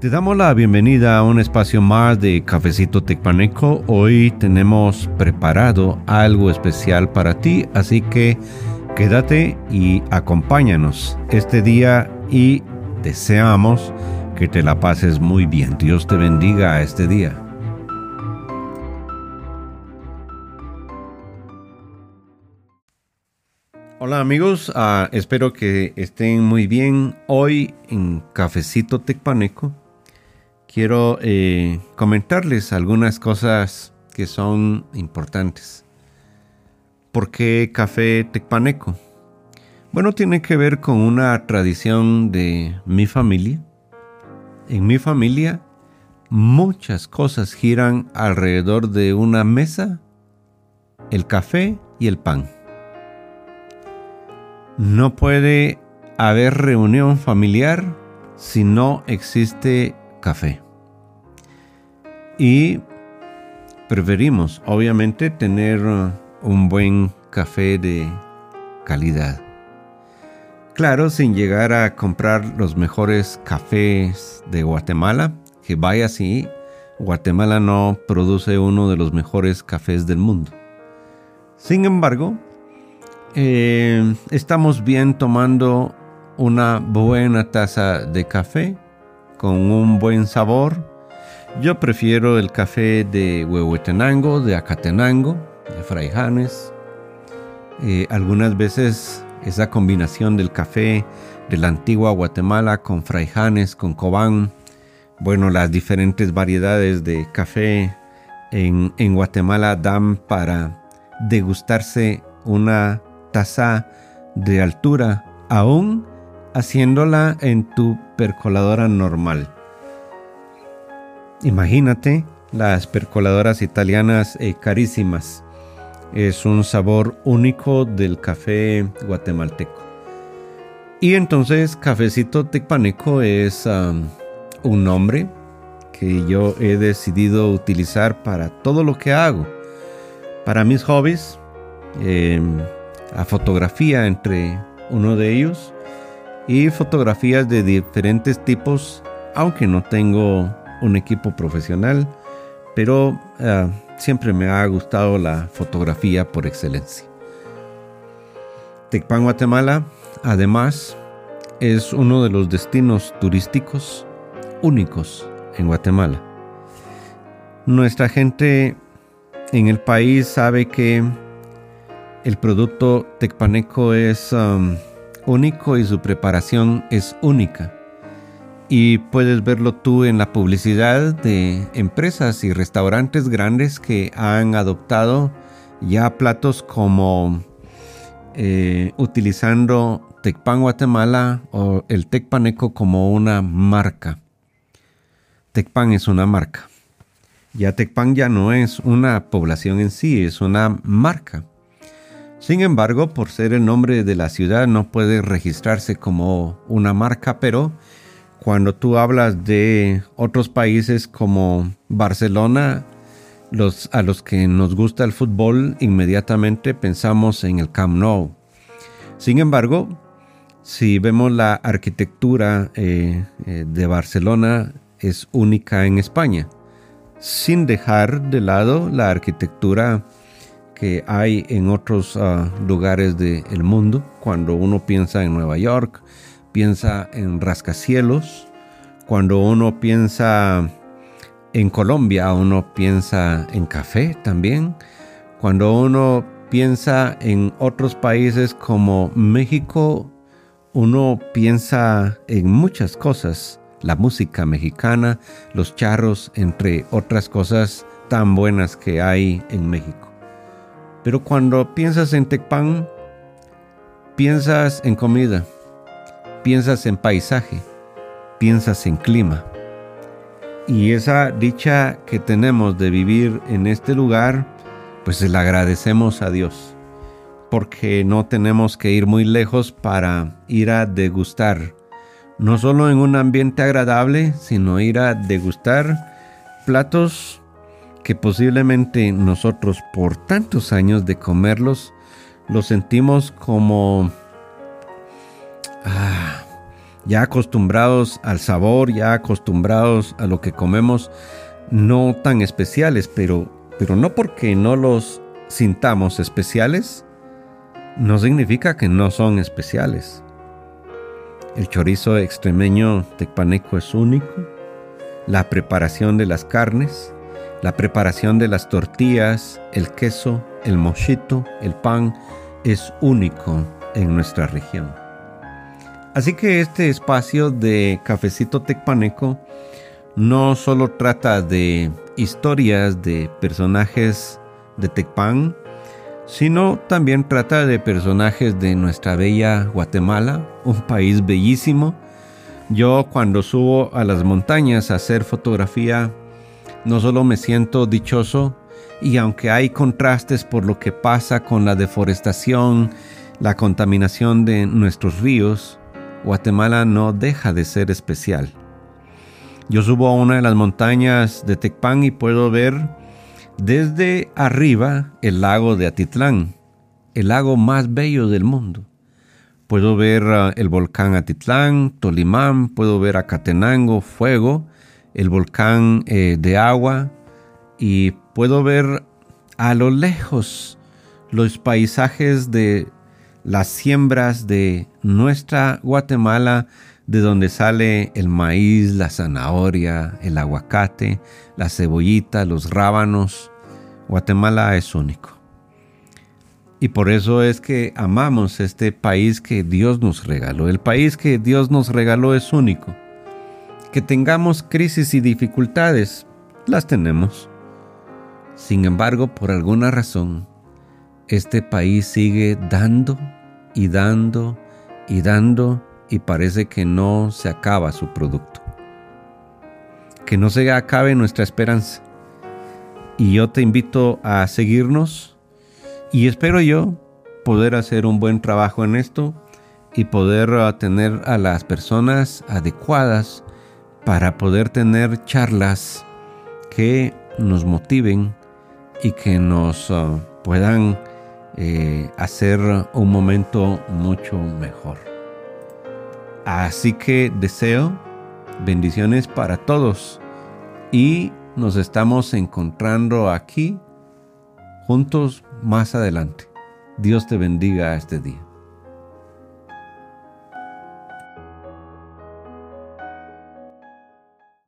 Te damos la bienvenida a un espacio más de Cafecito Tecpaneco. Hoy tenemos preparado algo especial para ti, así que quédate y acompáñanos este día y deseamos que te la pases muy bien. Dios te bendiga este día. Hola amigos, ah, espero que estén muy bien. Hoy en Cafecito Tecpaneco quiero eh, comentarles algunas cosas que son importantes. ¿Por qué café tecpaneco? Bueno, tiene que ver con una tradición de mi familia. En mi familia muchas cosas giran alrededor de una mesa, el café y el pan. No puede haber reunión familiar si no existe café. Y preferimos, obviamente, tener uh, un buen café de calidad. Claro, sin llegar a comprar los mejores cafés de Guatemala, que vaya así, Guatemala no produce uno de los mejores cafés del mundo. Sin embargo, eh, estamos bien tomando una buena taza de café con un buen sabor. Yo prefiero el café de Huehuetenango, de Acatenango, de Fraijanes. Eh, algunas veces esa combinación del café de la antigua Guatemala con Fraijanes, con Cobán, bueno, las diferentes variedades de café en, en Guatemala dan para degustarse una taza de altura aún haciéndola en tu percoladora normal. Imagínate las percoladoras italianas eh, carísimas. Es un sabor único del café guatemalteco. Y entonces Cafecito Tecpaneco es un nombre que yo he decidido utilizar para todo lo que hago. Para mis hobbies, em, a fotografía entre uno de ellos, y fotografías de diferentes tipos, aunque no tengo un equipo profesional, pero ah, siempre me ha gustado la fotografía por excelencia. Tecpan, Guatemala, además, es uno de los destinos turísticos únicos en Guatemala. Nuestra gente en el país sabe que el producto tecpaneco es único y su preparación es única. Y puedes verlo tú en la publicidad de empresas y restaurantes grandes que han adoptado ya platos como eh, utilizando Tecpan Guatemala o el Tecpaneco como una marca. Tecpan es una marca. Ya Tecpan ya no es una población en sí, es una marca. Sin embargo, por ser el nombre de la ciudad no puede registrarse como una marca, pero cuando tú hablas de otros países como Barcelona, a los que nos gusta el fútbol, inmediatamente pensamos en el Camp Nou. Sin embargo, si vemos la arquitectura eh, eh, de Barcelona, es única en España, sin dejar de lado la arquitectura que hay en otros ah, lugares del mundo. Cuando uno piensa en Nueva York, piensa en rascacielos. Cuando uno piensa en Colombia, uno piensa en café también. Cuando uno piensa en otros países como México, uno piensa en muchas cosas. La música mexicana, los charros, entre otras cosas tan buenas que hay en México. Pero cuando piensas en Tecpan, piensas en comida, piensas en paisaje, piensas en clima. Y esa dicha que tenemos de vivir en este lugar, pues la agradecemos a Dios, porque no tenemos que ir muy lejos para ir a degustar, no solo en un ambiente agradable, sino ir a degustar platos que posiblemente nosotros por tantos años de comerlos los sentimos como ah, ya acostumbrados al sabor, ya acostumbrados a lo que comemos, no tan especiales, pero, pero no porque no los sintamos especiales, no significa que no son especiales. El chorizo extremeño tecpaneco es único. La preparación de las carnes, la preparación de las tortillas, el queso, el mochito, el pan, es único en nuestra región. Así que este espacio de Cafecito Tecpaneco no solo trata de historias de personajes de Tecpan, sino también trata de personajes de nuestra bella Guatemala, un país bellísimo. Yo cuando subo a las montañas a hacer fotografía, no solo me siento dichoso, y aunque hay contrastes por lo que pasa con la deforestación, la contaminación de nuestros ríos, Guatemala no deja de ser especial. Yo subo a una de las montañas de Tecpan y puedo ver desde arriba el lago de Atitlán, el lago más bello del mundo. Puedo ver ah, el volcán Atitlán, Tolimán, puedo ver Acatenango, fuego, el volcán eh, de agua y puedo ver a lo lejos los paisajes de las siembras de nuestra Guatemala de donde sale el maíz, la zanahoria, el aguacate, la cebollita, los rábanos. Guatemala es único. Y por eso es que amamos este país que Dios nos regaló. El país que Dios nos regaló es único. Que tengamos crisis y dificultades, las tenemos. Sin embargo, por alguna razón, este país sigue dando y dando y dando y parece que no se acaba su producto. Que no se acabe nuestra esperanza. Y yo te invito a seguirnos y espero yo poder hacer un buen trabajo en esto y poder tener a las personas adecuadas para poder tener charlas que nos motiven y que nos uh, puedan eh, hacer un momento mucho mejor. Así que deseo bendiciones para todos y nos estamos encontrando aquí juntos más adelante. Dios te bendiga este día.